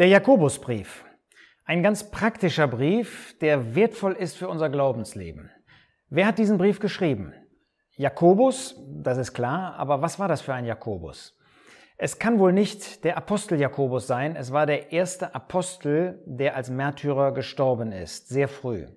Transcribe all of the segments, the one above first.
Der Jakobusbrief. Ein ganz praktischer Brief, der wertvoll ist für unser Glaubensleben. Wer hat diesen Brief geschrieben? Jakobus, das ist klar, aber was war das für ein Jakobus? Es kann wohl nicht der Apostel Jakobus sein, es war der erste Apostel, der als Märtyrer gestorben ist, sehr früh.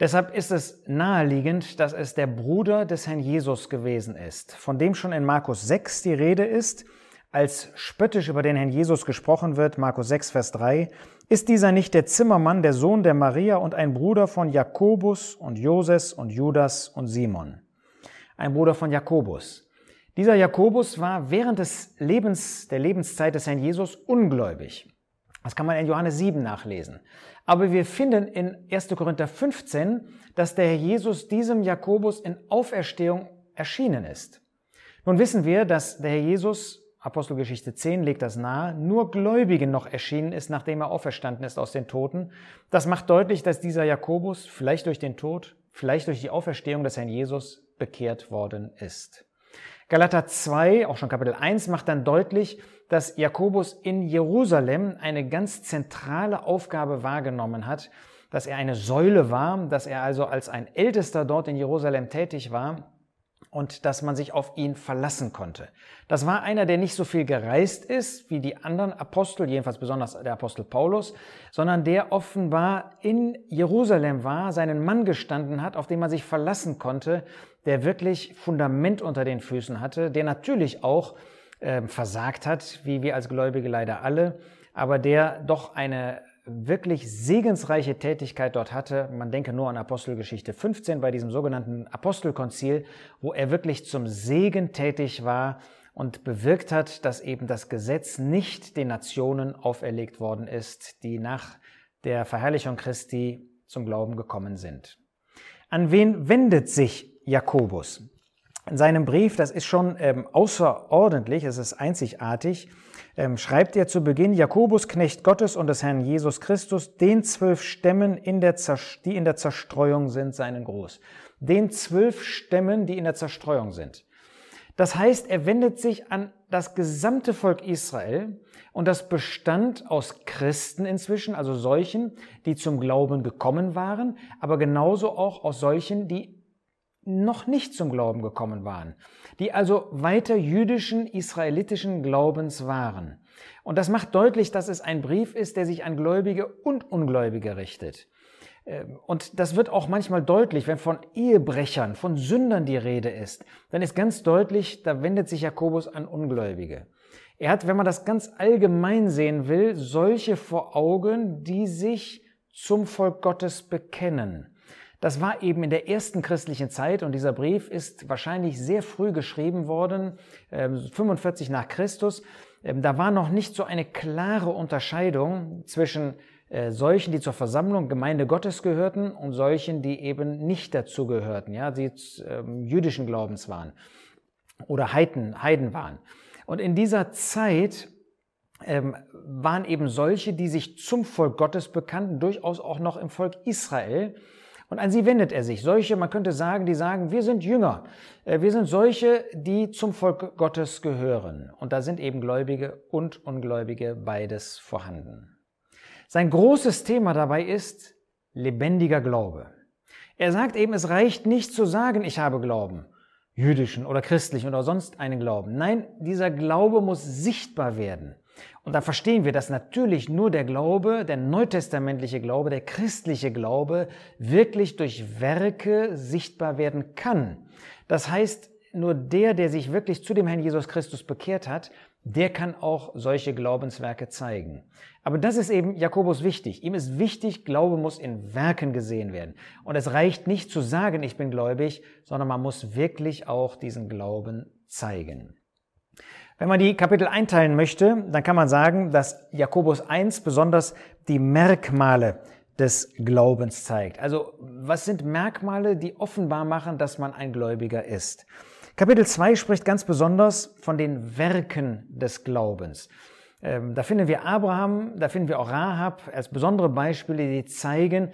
Deshalb ist es naheliegend, dass es der Bruder des Herrn Jesus gewesen ist, von dem schon in Markus 6 die Rede ist, als spöttisch über den Herrn Jesus gesprochen wird, Markus 6, Vers 3, ist dieser nicht der Zimmermann, der Sohn der Maria und ein Bruder von Jakobus und Joses und Judas und Simon? Ein Bruder von Jakobus. Dieser Jakobus war während des Lebens, der Lebenszeit des Herrn Jesus ungläubig. Das kann man in Johannes 7 nachlesen. Aber wir finden in 1. Korinther 15, dass der Herr Jesus diesem Jakobus in Auferstehung erschienen ist. Nun wissen wir, dass der Herr Jesus, Apostelgeschichte 10 legt das nahe, nur Gläubigen noch erschienen ist, nachdem er auferstanden ist aus den Toten. Das macht deutlich, dass dieser Jakobus vielleicht durch den Tod, vielleicht durch die Auferstehung des Herrn Jesus bekehrt worden ist. Galater 2, auch schon Kapitel 1, macht dann deutlich, dass Jakobus in Jerusalem eine ganz zentrale Aufgabe wahrgenommen hat, dass er eine Säule war, dass er also als ein Ältester dort in Jerusalem tätig war und dass man sich auf ihn verlassen konnte. Das war einer, der nicht so viel gereist ist wie die anderen Apostel, jedenfalls besonders der Apostel Paulus, sondern der offenbar in Jerusalem war, seinen Mann gestanden hat, auf den man sich verlassen konnte, der wirklich Fundament unter den Füßen hatte, der natürlich auch äh, versagt hat, wie wir als Gläubige leider alle, aber der doch eine wirklich segensreiche Tätigkeit dort hatte. Man denke nur an Apostelgeschichte 15 bei diesem sogenannten Apostelkonzil, wo er wirklich zum Segen tätig war und bewirkt hat, dass eben das Gesetz nicht den Nationen auferlegt worden ist, die nach der Verherrlichung Christi zum Glauben gekommen sind. An wen wendet sich Jakobus? In seinem Brief, das ist schon ähm, außerordentlich, es ist einzigartig, ähm, schreibt er zu Beginn, Jakobus, Knecht Gottes und des Herrn Jesus Christus, den zwölf Stämmen, in der die in der Zerstreuung sind, seinen Gruß. Den zwölf Stämmen, die in der Zerstreuung sind. Das heißt, er wendet sich an das gesamte Volk Israel und das bestand aus Christen inzwischen, also solchen, die zum Glauben gekommen waren, aber genauso auch aus solchen, die noch nicht zum Glauben gekommen waren, die also weiter jüdischen, israelitischen Glaubens waren. Und das macht deutlich, dass es ein Brief ist, der sich an Gläubige und Ungläubige richtet. Ähm, und das wird auch manchmal deutlich, wenn von Ehebrechern, von Sündern die Rede ist, dann ist ganz deutlich, da wendet sich Jakobus an Ungläubige. Er hat, wenn man das ganz allgemein sehen will, solche vor Augen, die sich zum Volk Gottes bekennen. Das war eben in der ersten christlichen Zeit und dieser Brief ist wahrscheinlich sehr früh geschrieben worden, 45 ähm, nach Christus. Ähm, da war noch nicht so eine klare Unterscheidung zwischen äh, solchen, die zur Versammlung Gemeinde Gottes gehörten und solchen, die eben nicht dazu gehörten, ja, die ähm, jüdischen Glaubens waren oder Heiden, Heiden waren. Und in dieser Zeit waren eben solche, die sich zum Volk Gottes bekannten, durchaus auch noch im Volk Israel und an sie wendet er sich. Solche, man könnte sagen, die sagen, wir sind Jünger. Äh, wir sind solche, die zum Volk Gottes gehören. Und da sind eben Gläubige und Ungläubige beides vorhanden. Sein großes Thema dabei ist lebendiger Glaube. Er sagt eben, es reicht nicht zu sagen, ich habe Glauben, jüdischen oder christlichen oder sonst einen Glauben. Nein, dieser Glaube muss sichtbar werden. Und da verstehen wir, dass natürlich nur der Glaube, der neutestamentliche Glaube, der christliche Glaube wirklich durch Werke sichtbar werden kann. Das heißt, nur der, der sich wirklich zu dem Herrn Jesus Christus bekehrt hat, der kann auch solche Glaubenswerke zeigen. Aber das ist eben Jakobus wichtig. Ihm ist wichtig, Glaube muss in Werken gesehen werden. Und es reicht nicht zu sagen, ich bin gläubig, sondern man muss wirklich auch diesen Glauben zeigen. Wenn man die Kapitel einteilen möchte, dann kann man sagen, dass Jakobus 1 besonders die Merkmale des Glaubens zeigt. Also was sind Merkmale, die offenbar machen, dass man ein Gläubiger ist? Kapitel 2 spricht ganz besonders von den Werken des Glaubens. Ähm, da finden wir Abraham, da finden wir auch Rahab als besondere Beispiele, die zeigen,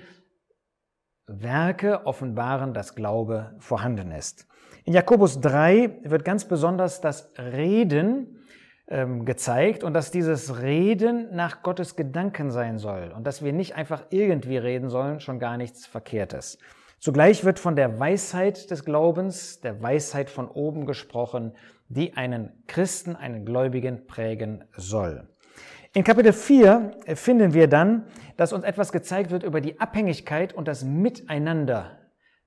Werke offenbaren, dass Glaube vorhanden ist. In Jakobus 3 wird ganz besonders das Reden ähm, gezeigt und dass dieses Reden nach Gottes Gedanken sein soll und dass wir nicht einfach irgendwie reden sollen, schon gar nichts Verkehrtes. Zugleich wird von der Weisheit des Glaubens, der Weisheit von oben gesprochen, die einen Christen, einen Gläubigen prägen soll. In Kapitel 4 finden wir dann, dass uns etwas gezeigt wird über die Abhängigkeit und das Miteinander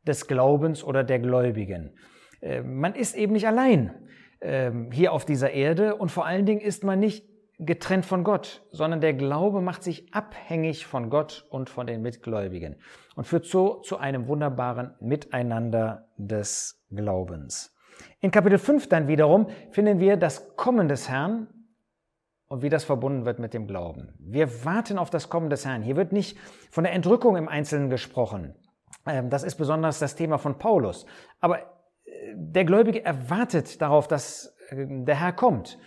des Glaubens oder der Gläubigen. Äh, man ist eben nicht allein ähm, hier auf dieser Erde und vor allen Dingen ist man nicht getrennt von Gott, sondern der Glaube macht sich abhängig von Gott und von den Mitgläubigen und führt so zu einem wunderbaren Miteinander des Glaubens. In Kapitel 5 dann wiederum finden wir das Kommen des Herrn und wie das verbunden wird mit dem Glauben. Wir warten auf das Kommen des Herrn. Hier wird nicht von der Entrückung im Einzelnen gesprochen. Ähm, das ist besonders das Thema von Paulus. Aber äh, der Gläubige erwartet darauf, dass äh, der Herr kommt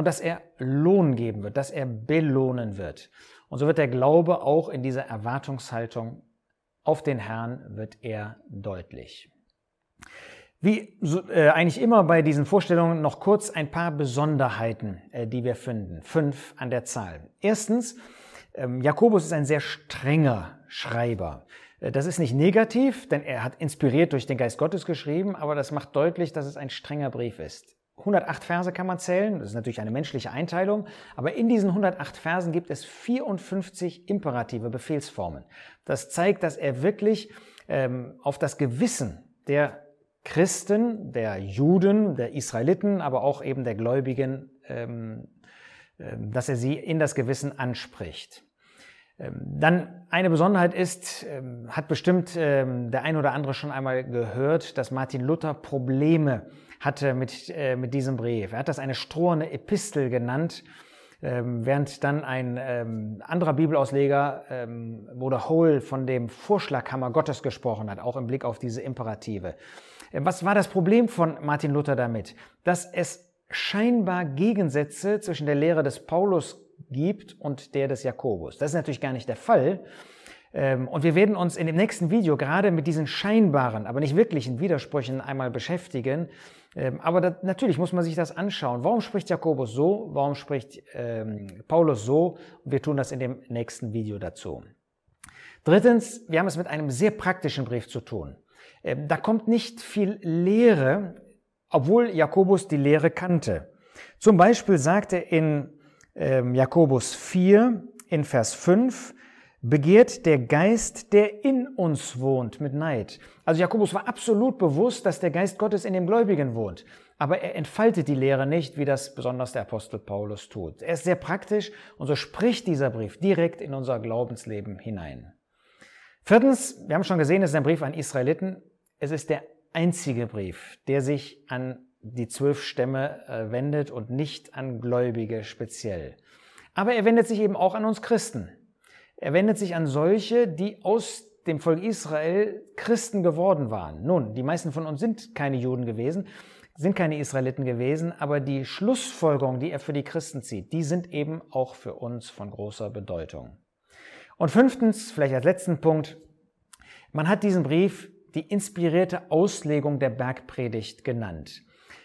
und dass er Lohn geben wird, dass er belohnen wird. Und so wird der Glaube auch in dieser Erwartungshaltung auf den Herrn wird er deutlich. Wie so, äh, eigentlich immer bei diesen Vorstellungen noch kurz ein paar Besonderheiten, äh, die wir finden. Fünf an der Zahl. Erstens, ähm, Jakobus ist ein sehr strenger Schreiber. Äh, das ist nicht negativ, denn er hat inspiriert durch den Geist Gottes geschrieben, aber das macht deutlich, dass es ein strenger Brief ist. 108 Verse kann man zählen, das ist natürlich eine menschliche Einteilung, aber in diesen 108 Versen gibt es 54 imperative Befehlsformen. Das zeigt, dass er wirklich ähm, auf das Gewissen der Christen, der Juden, der Israeliten, aber auch eben der Gläubigen, ähm, äh, dass er sie in das Gewissen anspricht. Ähm, dann eine Besonderheit ist, ähm, hat bestimmt ähm, der ein oder andere schon einmal gehört, dass Martin Luther Probleme hatte mit, äh, mit diesem Brief. Er hat das eine strohende Epistel genannt, während dann ein anderer Bibelausleger, Bruder Hole, von dem Vorschlaghammer Gottes gesprochen hat, auch im Blick auf diese Imperative. Was war das Problem von Martin Luther damit? Dass es scheinbar Gegensätze zwischen der Lehre des Paulus gibt und der des Jakobus. Das ist natürlich gar nicht der Fall. Ähm, und wir werden uns in dem nächsten Video gerade mit diesen scheinbaren, aber nicht wirklichen Widersprüchen einmal beschäftigen. Ähm, aber das, natürlich muss man sich das anschauen. Warum spricht Jakobus so? Warum spricht ähm, Paulus so? Und wir tun das in dem nächsten Video dazu. Drittens, wir haben es mit einem sehr praktischen Brief zu tun. Ähm, da kommt nicht viel Lehre, obwohl Jakobus die Lehre kannte. Zum Beispiel sagt er in ähm, Jakobus 4 in Vers 5, begehrt der Geist, der in uns wohnt, mit Neid. Also Jakobus war absolut bewusst, dass der Geist Gottes in dem Gläubigen wohnt. Aber er entfaltet die Lehre nicht, wie das besonders der Apostel Paulus tut. Er ist sehr praktisch und so spricht dieser Brief direkt in unser Glaubensleben hinein. Viertens, wir haben schon gesehen, es ist ein Brief an Israeliten. Es ist der einzige Brief, der sich an die zwölf Stämme äh, wendet und nicht an Gläubige speziell. Aber er wendet sich eben auch an uns Christen. Er wendet sich an solche, die aus dem Volk Israel Christen geworden waren. Nun, die meisten von uns sind keine Juden gewesen, sind keine Israeliten gewesen, aber die Schlussfolgerungen, die er für die Christen zieht, die sind eben auch für uns von großer Bedeutung. Und fünftens, vielleicht als letzten Punkt, man hat diesen Brief die inspirierte Auslegung der Bergpredigt genannt.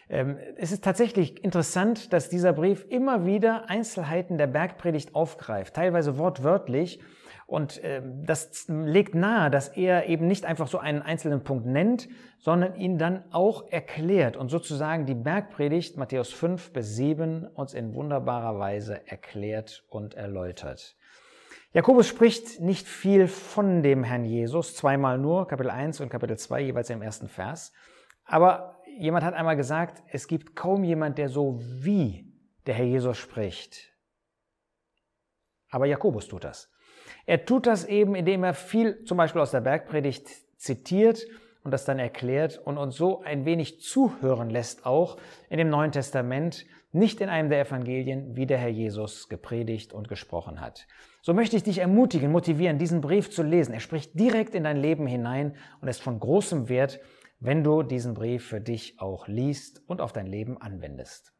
Ähm, es ist tatsächlich interessant, dass dieser Brief immer wieder Einzelheiten der Bergpredigt aufgreift, teilweise wortwörtlich. Und ähm, das legt nahe, dass er eben nicht einfach so einen einzelnen Punkt nennt, sondern ihn dann auch erklärt und sozusagen die Bergpredigt Matthäus 5 bis 7 uns in wunderbarer Weise erklärt und erläutert. Jakobus spricht nicht viel von dem Herrn Jesus, zweimal nur, Kapitel 1 und Kapitel 2 jeweils im ersten Vers. Aber jemand hat einmal gesagt, es gibt kaum jemand, der so wie der Herr Jesus spricht. Aber Jakobus tut das. Er tut das eben, indem er viel zum Beispiel aus der Bergpredigt zitiert und das dann erklärt und uns so ein wenig zuhören lässt, auch in dem Neuen Testament, nicht in einem der Evangelien, wie der Herr Jesus gepredigt und gesprochen hat. So möchte ich dich ermutigen, motivieren, diesen Brief zu lesen. Er spricht direkt in dein Leben hinein und ist von großem Wert, wenn du diesen Brief für dich auch liest und auf dein Leben anwendest.